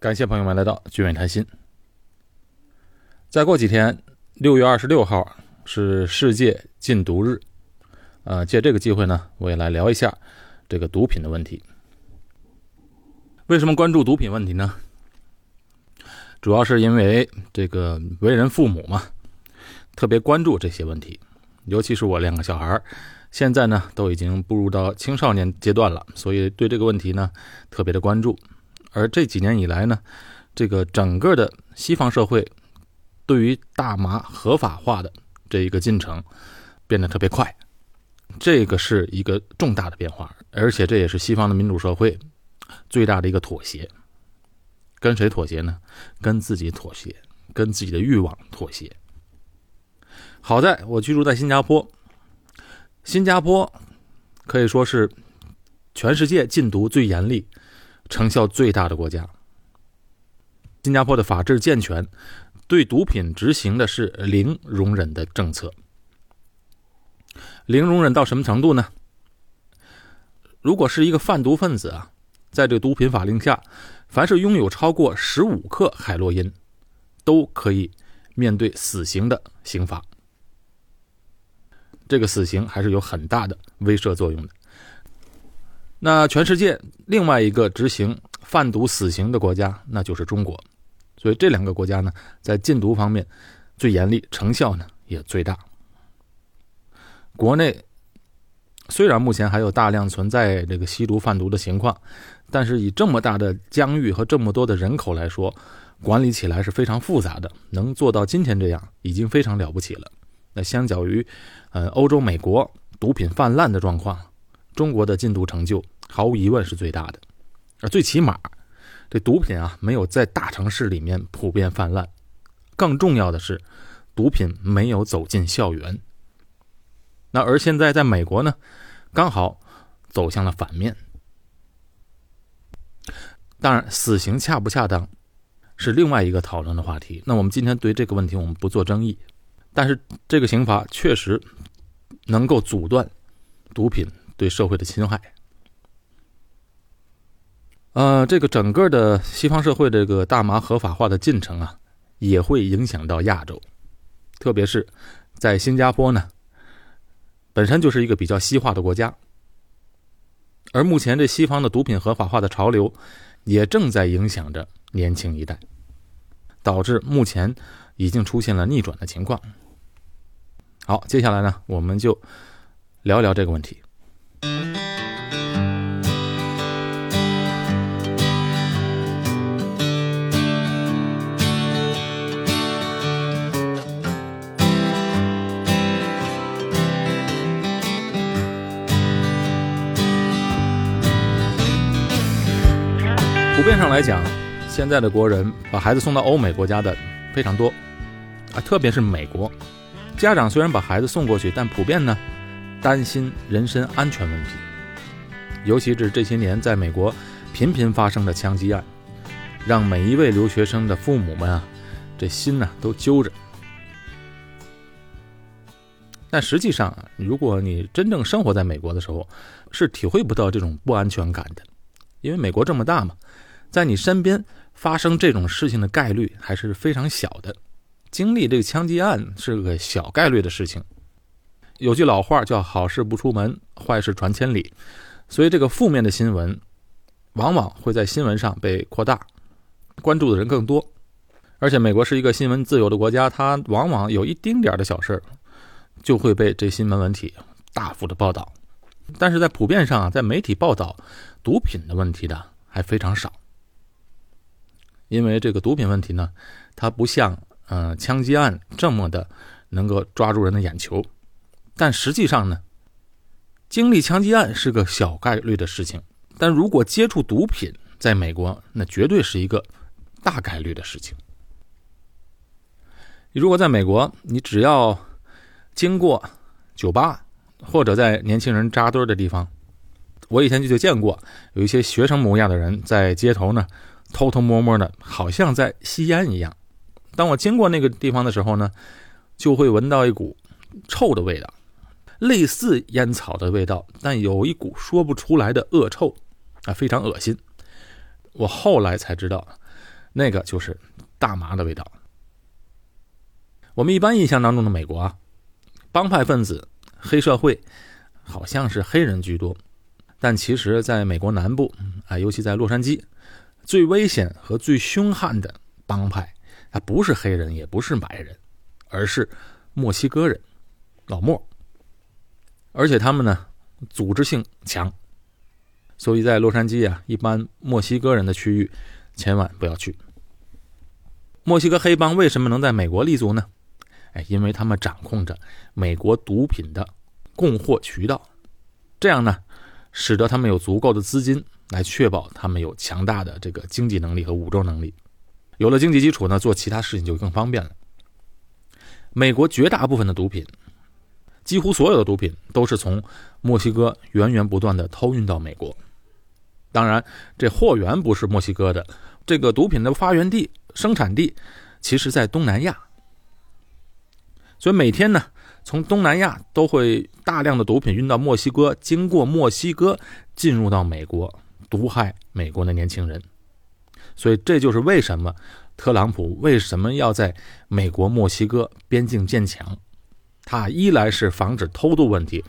感谢朋友们来到聚美谈心。再过几天，六月二十六号是世界禁毒日，呃，借这个机会呢，我也来聊一下这个毒品的问题。为什么关注毒品问题呢？主要是因为这个为人父母嘛，特别关注这些问题。尤其是我两个小孩现在呢都已经步入到青少年阶段了，所以对这个问题呢特别的关注。而这几年以来呢，这个整个的西方社会对于大麻合法化的这一个进程变得特别快，这个是一个重大的变化，而且这也是西方的民主社会最大的一个妥协。跟谁妥协呢？跟自己妥协，跟自己的欲望妥协。好在我居住在新加坡，新加坡可以说是全世界禁毒最严厉。成效最大的国家，新加坡的法制健全，对毒品执行的是零容忍的政策。零容忍到什么程度呢？如果是一个贩毒分子啊，在这毒品法令下，凡是拥有超过十五克海洛因，都可以面对死刑的刑罚。这个死刑还是有很大的威慑作用的。那全世界另外一个执行贩毒死刑的国家，那就是中国。所以这两个国家呢，在禁毒方面最严厉，成效呢也最大。国内虽然目前还有大量存在这个吸毒贩毒的情况，但是以这么大的疆域和这么多的人口来说，管理起来是非常复杂的。能做到今天这样，已经非常了不起了。那相较于，呃，欧洲、美国毒品泛滥的状况。中国的禁毒成就毫无疑问是最大的，而最起码，这毒品啊没有在大城市里面普遍泛滥，更重要的是，毒品没有走进校园。那而现在在美国呢，刚好走向了反面。当然，死刑恰不恰当是另外一个讨论的话题。那我们今天对这个问题我们不做争议，但是这个刑罚确实能够阻断毒品。对社会的侵害，呃，这个整个的西方社会这个大麻合法化的进程啊，也会影响到亚洲，特别是在新加坡呢，本身就是一个比较西化的国家，而目前这西方的毒品合法化的潮流，也正在影响着年轻一代，导致目前已经出现了逆转的情况。好，接下来呢，我们就聊一聊这个问题。普遍上来讲，现在的国人把孩子送到欧美国家的非常多，啊，特别是美国，家长虽然把孩子送过去，但普遍呢。担心人身安全问题，尤其是这些年在美国频频发生的枪击案，让每一位留学生的父母们啊，这心呢都揪着。但实际上啊，如果你真正生活在美国的时候，是体会不到这种不安全感的，因为美国这么大嘛，在你身边发生这种事情的概率还是非常小的，经历这个枪击案是个小概率的事情。有句老话叫“好事不出门，坏事传千里”，所以这个负面的新闻，往往会在新闻上被扩大，关注的人更多。而且美国是一个新闻自由的国家，它往往有一丁点的小事就会被这新闻媒体大幅的报道。但是在普遍上啊，在媒体报道毒品的问题的还非常少，因为这个毒品问题呢，它不像嗯枪击案这么的能够抓住人的眼球。但实际上呢，经历枪击案是个小概率的事情，但如果接触毒品，在美国那绝对是一个大概率的事情。如果在美国，你只要经过酒吧或者在年轻人扎堆的地方，我以前就就见过有一些学生模样的人在街头呢偷偷摸摸的，好像在吸烟一样。当我经过那个地方的时候呢，就会闻到一股臭的味道。类似烟草的味道，但有一股说不出来的恶臭，啊，非常恶心。我后来才知道，那个就是大麻的味道。我们一般印象当中的美国啊，帮派分子、黑社会，好像是黑人居多，但其实在美国南部啊，尤其在洛杉矶，最危险和最凶悍的帮派，它不是黑人，也不是白人，而是墨西哥人，老莫。而且他们呢，组织性强，所以在洛杉矶啊，一般墨西哥人的区域，千万不要去。墨西哥黑帮为什么能在美国立足呢？哎，因为他们掌控着美国毒品的供货渠道，这样呢，使得他们有足够的资金来确保他们有强大的这个经济能力和武装能力。有了经济基础呢，做其他事情就更方便了。美国绝大部分的毒品，几乎所有的毒品都是从墨西哥源源不断的偷运到美国。当然，这货源不是墨西哥的，这个毒品的发源地、生产地，其实在东南亚。所以每天呢，从东南亚都会大量的毒品运到墨西哥，经过墨西哥进入到美国，毒害美国的年轻人。所以这就是为什么特朗普为什么要在美国墨西哥边境建墙。他一来是防止偷渡问题，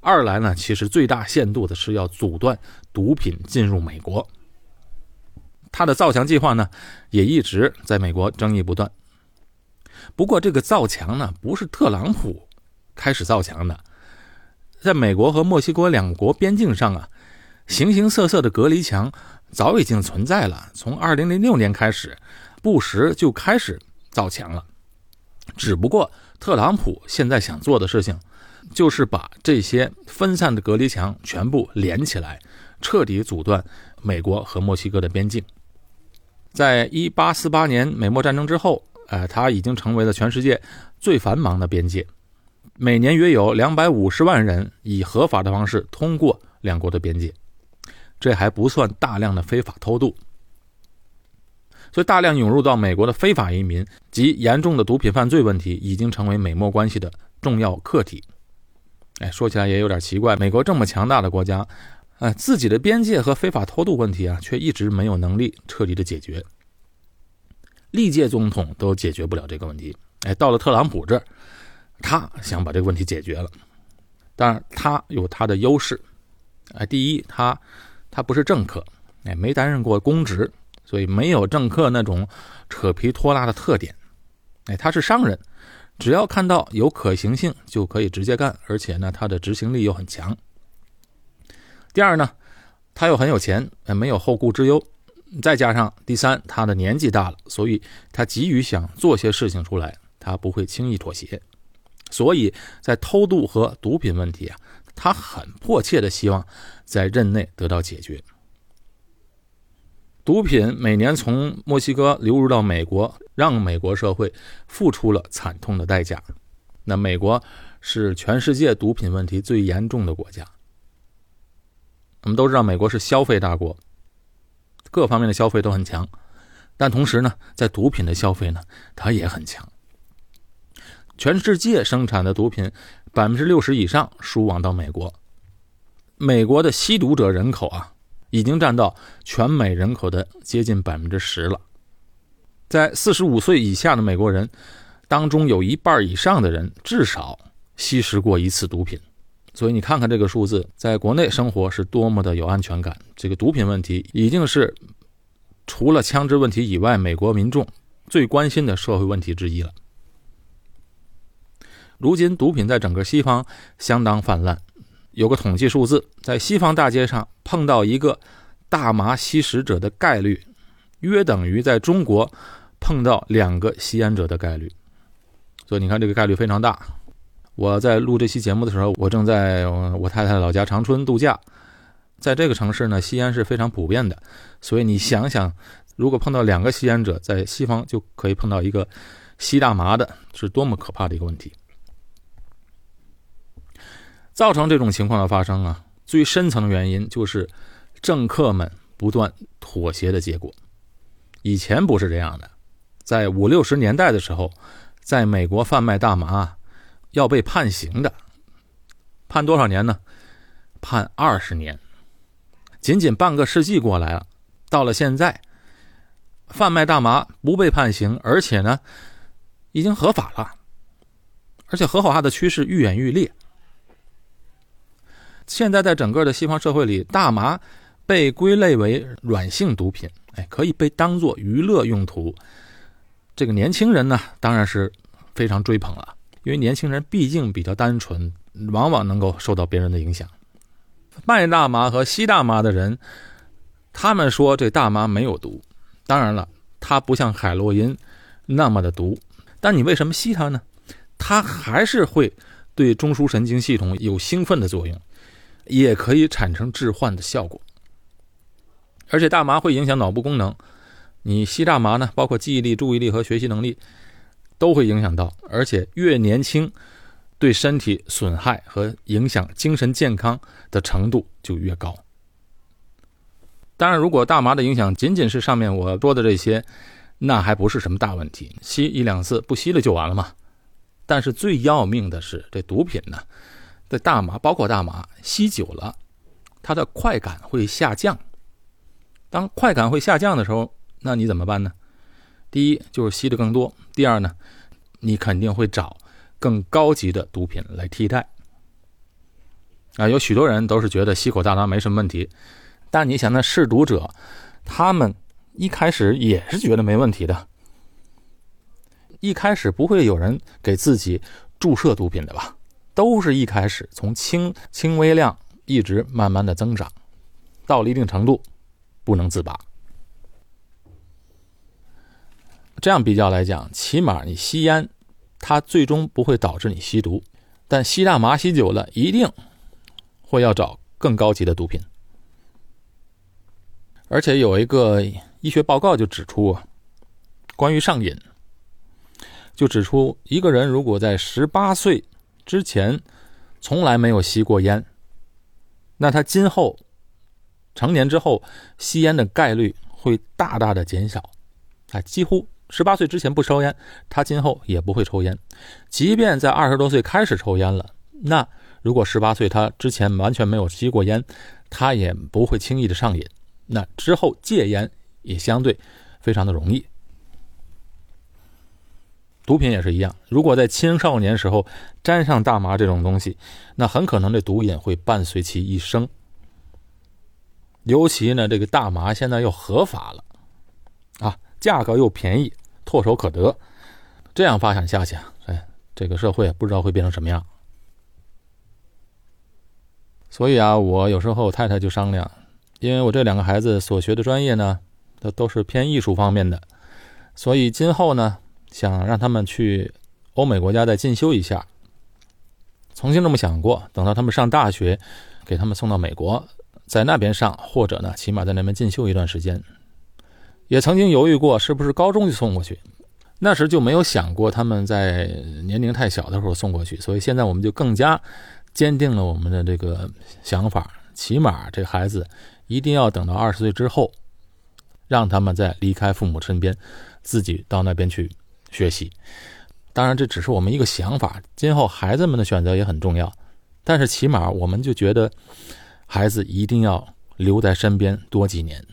二来呢，其实最大限度的是要阻断毒品进入美国。他的造墙计划呢，也一直在美国争议不断。不过，这个造墙呢，不是特朗普开始造墙的，在美国和墨西哥两国边境上啊，形形色色的隔离墙早已经存在了。从2006年开始，布什就开始造墙了。只不过，特朗普现在想做的事情，就是把这些分散的隔离墙全部连起来，彻底阻断美国和墨西哥的边境。在1848年美墨战争之后。呃，它已经成为了全世界最繁忙的边界，每年约有两百五十万人以合法的方式通过两国的边界，这还不算大量的非法偷渡。所以，大量涌入到美国的非法移民及严重的毒品犯罪问题，已经成为美墨关系的重要课题。哎，说起来也有点奇怪，美国这么强大的国家，呃，自己的边界和非法偷渡问题啊，却一直没有能力彻底的解决。历届总统都解决不了这个问题，哎，到了特朗普这儿，他想把这个问题解决了。当然，他有他的优势，哎，第一，他他不是政客，哎，没担任过公职，所以没有政客那种扯皮拖拉的特点，哎，他是商人，只要看到有可行性就可以直接干，而且呢，他的执行力又很强。第二呢，他又很有钱，没有后顾之忧。再加上第三，他的年纪大了，所以他急于想做些事情出来，他不会轻易妥协。所以在偷渡和毒品问题啊，他很迫切的希望在任内得到解决。毒品每年从墨西哥流入到美国，让美国社会付出了惨痛的代价。那美国是全世界毒品问题最严重的国家。我们都知道，美国是消费大国。各方面的消费都很强，但同时呢，在毒品的消费呢，它也很强。全世界生产的毒品百分之六十以上输往到美国，美国的吸毒者人口啊，已经占到全美人口的接近百分之十了。在四十五岁以下的美国人当中，有一半以上的人至少吸食过一次毒品。所以你看看这个数字，在国内生活是多么的有安全感。这个毒品问题已经是除了枪支问题以外，美国民众最关心的社会问题之一了。如今毒品在整个西方相当泛滥，有个统计数字，在西方大街上碰到一个大麻吸食者的概率，约等于在中国碰到两个吸烟者的概率。所以你看，这个概率非常大。我在录这期节目的时候，我正在我太太老家长春度假。在这个城市呢，吸烟是非常普遍的，所以你想想，如果碰到两个吸烟者，在西方就可以碰到一个吸大麻的，是多么可怕的一个问题。造成这种情况的发生啊，最深层的原因就是政客们不断妥协的结果。以前不是这样的，在五六十年代的时候，在美国贩卖大麻。要被判刑的，判多少年呢？判二十年，仅仅半个世纪过来了。到了现在，贩卖大麻不被判刑，而且呢，已经合法了，而且合法化的趋势愈演愈烈。现在在整个的西方社会里，大麻被归类为软性毒品，哎，可以被当做娱乐用途。这个年轻人呢，当然是非常追捧了，因为年轻人毕竟比较单纯，往往能够受到别人的影响。卖大麻和吸大麻的人，他们说这大麻没有毒，当然了，它不像海洛因那么的毒，但你为什么吸它呢？它还是会对中枢神经系统有兴奋的作用。也可以产生致幻的效果，而且大麻会影响脑部功能。你吸大麻呢，包括记忆力、注意力和学习能力都会影响到。而且越年轻，对身体损害和影响精神健康的程度就越高。当然，如果大麻的影响仅仅是上面我说的这些，那还不是什么大问题，吸一两次不吸了就完了嘛。但是最要命的是这毒品呢。的大麻，包括大麻，吸久了，它的快感会下降。当快感会下降的时候，那你怎么办呢？第一就是吸的更多，第二呢，你肯定会找更高级的毒品来替代。啊，有许多人都是觉得吸口大麻没什么问题，但你想，那试毒者，他们一开始也是觉得没问题的。一开始不会有人给自己注射毒品的吧？都是一开始从轻轻微量一直慢慢的增长，到了一定程度，不能自拔。这样比较来讲，起码你吸烟，它最终不会导致你吸毒；但吸大麻吸久了，一定会要找更高级的毒品。而且有一个医学报告就指出，关于上瘾，就指出一个人如果在十八岁。之前从来没有吸过烟，那他今后成年之后吸烟的概率会大大的减少，啊，几乎十八岁之前不抽烟，他今后也不会抽烟。即便在二十多岁开始抽烟了，那如果十八岁他之前完全没有吸过烟，他也不会轻易的上瘾。那之后戒烟也相对非常的容易。毒品也是一样，如果在青少年时候沾上大麻这种东西，那很可能这毒瘾会伴随其一生。尤其呢，这个大麻现在又合法了，啊，价格又便宜，唾手可得，这样发展下去，哎，这个社会不知道会变成什么样。所以啊，我有时候和我太太就商量，因为我这两个孩子所学的专业呢，都都是偏艺术方面的，所以今后呢。想让他们去欧美国家再进修一下，曾经这么想过。等到他们上大学，给他们送到美国，在那边上，或者呢，起码在那边进修一段时间。也曾经犹豫过，是不是高中就送过去？那时就没有想过他们在年龄太小的时候送过去。所以现在我们就更加坚定了我们的这个想法，起码这孩子一定要等到二十岁之后，让他们在离开父母身边，自己到那边去。学习，当然这只是我们一个想法。今后孩子们的选择也很重要，但是起码我们就觉得，孩子一定要留在身边多几年，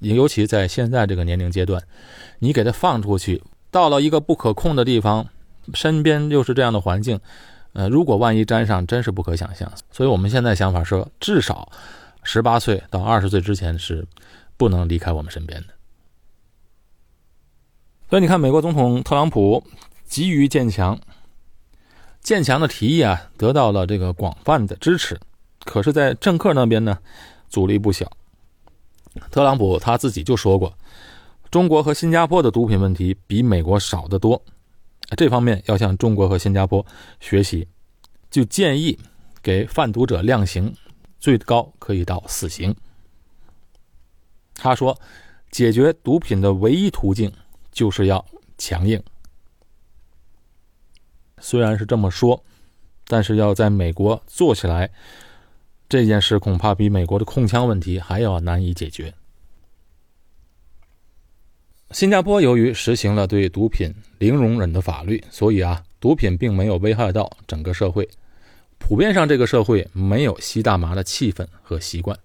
尤其在现在这个年龄阶段，你给他放出去，到了一个不可控的地方，身边又是这样的环境，呃，如果万一沾上，真是不可想象。所以我们现在想法说，至少十八岁到二十岁之前是不能离开我们身边的。所以你看，美国总统特朗普急于建墙，建墙的提议啊，得到了这个广泛的支持。可是，在政客那边呢，阻力不小。特朗普他自己就说过，中国和新加坡的毒品问题比美国少得多，这方面要向中国和新加坡学习，就建议给贩毒者量刑，最高可以到死刑。他说，解决毒品的唯一途径。就是要强硬，虽然是这么说，但是要在美国做起来，这件事恐怕比美国的控枪问题还要难以解决。新加坡由于实行了对毒品零容忍的法律，所以啊，毒品并没有危害到整个社会，普遍上这个社会没有吸大麻的气氛和习惯。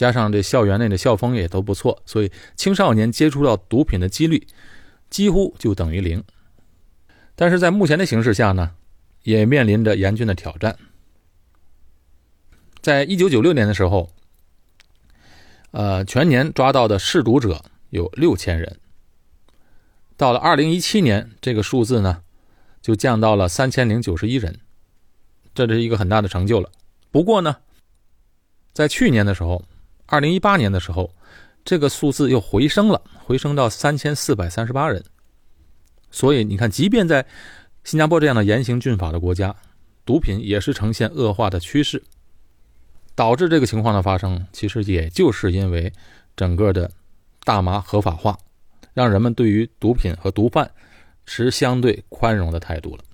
加上这校园内的校风也都不错，所以青少年接触到毒品的几率几乎就等于零。但是在目前的形势下呢，也面临着严峻的挑战。在一九九六年的时候，呃，全年抓到的试毒者有六千人。到了二零一七年，这个数字呢，就降到了三千零九十一人，这是一个很大的成就了。不过呢，在去年的时候，二零一八年的时候，这个数字又回升了，回升到三千四百三十八人。所以你看，即便在新加坡这样的严刑峻法的国家，毒品也是呈现恶化的趋势。导致这个情况的发生，其实也就是因为整个的大麻合法化，让人们对于毒品和毒贩持相对宽容的态度了。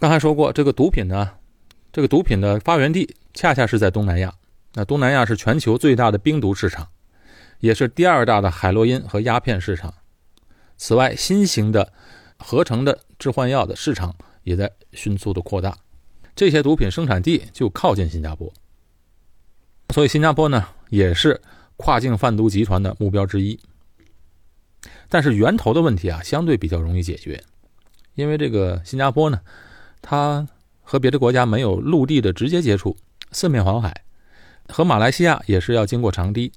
刚才说过，这个毒品呢，这个毒品的发源地恰恰是在东南亚。那东南亚是全球最大的冰毒市场，也是第二大的海洛因和鸦片市场。此外，新型的合成的致幻药的市场也在迅速的扩大。这些毒品生产地就靠近新加坡。所以，新加坡呢也是跨境贩毒集团的目标之一。但是，源头的问题啊，相对比较容易解决，因为这个新加坡呢，它和别的国家没有陆地的直接接触，四面环海，和马来西亚也是要经过长堤，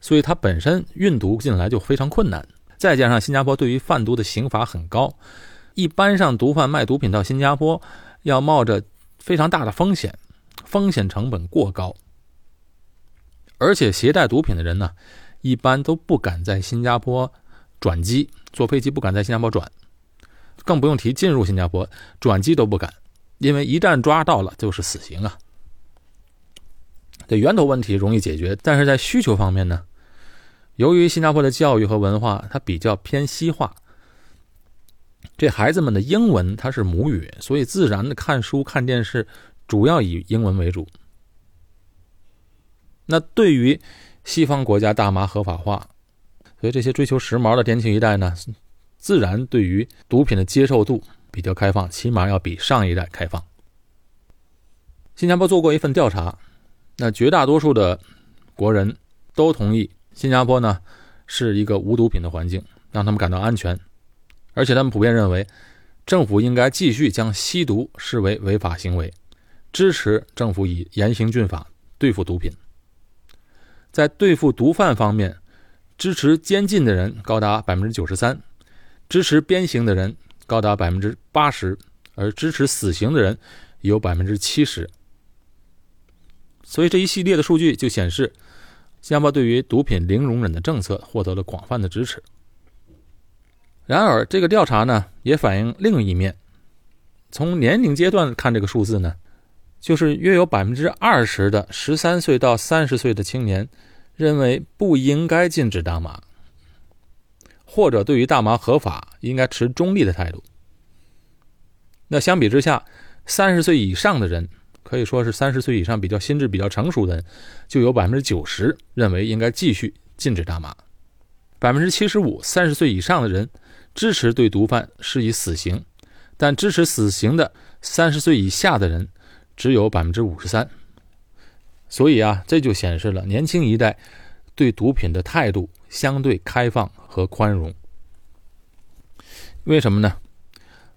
所以它本身运毒进来就非常困难。再加上新加坡对于贩毒的刑罚很高，一般上毒贩卖毒品到新加坡，要冒着非常大的风险，风险成本过高。而且携带毒品的人呢，一般都不敢在新加坡转机，坐飞机不敢在新加坡转，更不用提进入新加坡转机都不敢，因为一旦抓到了就是死刑啊。这源头问题容易解决，但是在需求方面呢，由于新加坡的教育和文化它比较偏西化，这孩子们的英文它是母语，所以自然的看书看电视主要以英文为主。那对于西方国家大麻合法化，所以这些追求时髦的年轻一代呢，自然对于毒品的接受度比较开放，起码要比上一代开放。新加坡做过一份调查，那绝大多数的国人都同意新加坡呢是一个无毒品的环境，让他们感到安全，而且他们普遍认为政府应该继续将吸毒视为违法行为，支持政府以严刑峻法对付毒品。在对付毒贩方面，支持监禁的人高达百分之九十三，支持鞭刑的人高达百分之八十，而支持死刑的人有百分之七十。所以这一系列的数据就显示，新加坡对于毒品零容忍的政策获得了广泛的支持。然而，这个调查呢也反映另一面，从年龄阶段看这个数字呢。就是约有百分之二十的十三岁到三十岁的青年认为不应该禁止大麻，或者对于大麻合法应该持中立的态度。那相比之下，三十岁以上的人可以说是三十岁以上比较心智比较成熟的人，就有百分之九十认为应该继续禁止大麻，百分之七十五三十岁以上的人支持对毒贩施以死刑，但支持死刑的三十岁以下的人。只有百分之五十三，所以啊，这就显示了年轻一代对毒品的态度相对开放和宽容。为什么呢？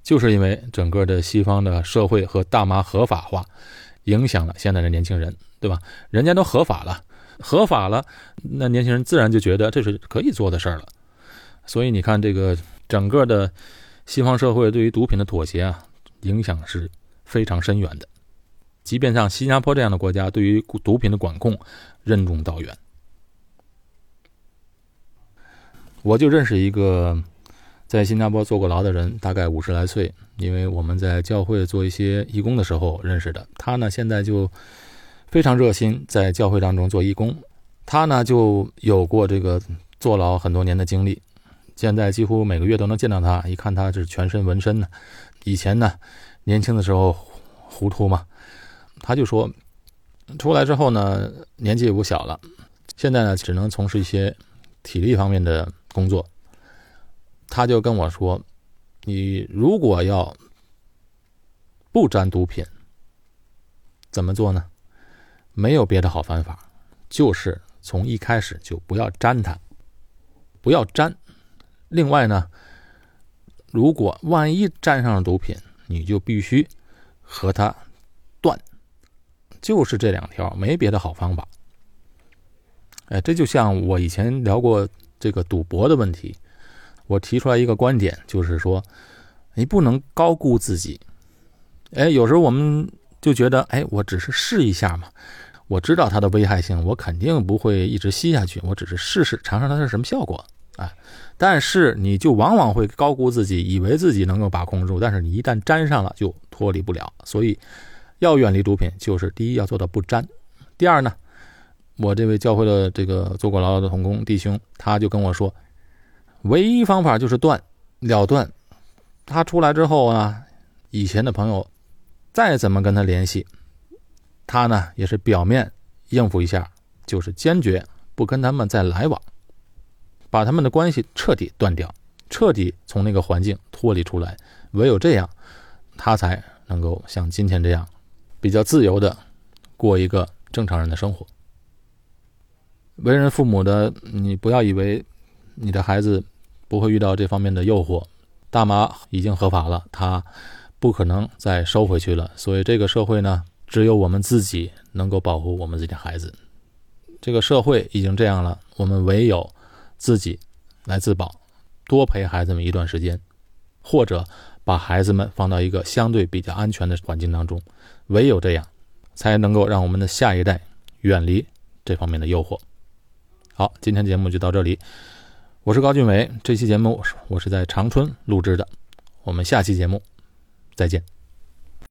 就是因为整个的西方的社会和大麻合法化影响了现在的年轻人，对吧？人家都合法了，合法了，那年轻人自然就觉得这是可以做的事儿了。所以你看，这个整个的西方社会对于毒品的妥协啊，影响是非常深远的。即便像新加坡这样的国家，对于毒品的管控任重道远。我就认识一个在新加坡坐过牢的人，大概五十来岁，因为我们在教会做一些义工的时候认识的。他呢，现在就非常热心在教会当中做义工。他呢，就有过这个坐牢很多年的经历，现在几乎每个月都能见到他。一看他是全身纹身呢，以前呢，年轻的时候糊涂嘛。他就说，出来之后呢，年纪也不小了，现在呢，只能从事一些体力方面的工作。他就跟我说：“你如果要不沾毒品，怎么做呢？没有别的好方法，就是从一开始就不要沾它，不要沾。另外呢，如果万一沾上了毒品，你就必须和他断，就是这两条，没别的好方法。哎，这就像我以前聊过这个赌博的问题，我提出来一个观点，就是说，你不能高估自己。哎，有时候我们就觉得，哎，我只是试一下嘛，我知道它的危害性，我肯定不会一直吸下去，我只是试试尝尝它是什么效果啊。但是你就往往会高估自己，以为自己能够把控住，但是你一旦沾上了，就脱离不了。所以要远离毒品，就是第一要做到不沾，第二呢。我这位教会的这个坐过牢的同工弟兄，他就跟我说，唯一方法就是断了断。他出来之后啊，以前的朋友再怎么跟他联系，他呢也是表面应付一下，就是坚决不跟他们再来往，把他们的关系彻底断掉，彻底从那个环境脱离出来。唯有这样，他才能够像今天这样比较自由的过一个正常人的生活。为人父母的，你不要以为你的孩子不会遇到这方面的诱惑。大麻已经合法了，他不可能再收回去了。所以这个社会呢，只有我们自己能够保护我们自己的孩子。这个社会已经这样了，我们唯有自己来自保，多陪孩子们一段时间，或者把孩子们放到一个相对比较安全的环境当中。唯有这样，才能够让我们的下一代远离这方面的诱惑。好，今天节目就到这里。我是高俊伟，这期节目我是我是在长春录制的。我们下期节目再见。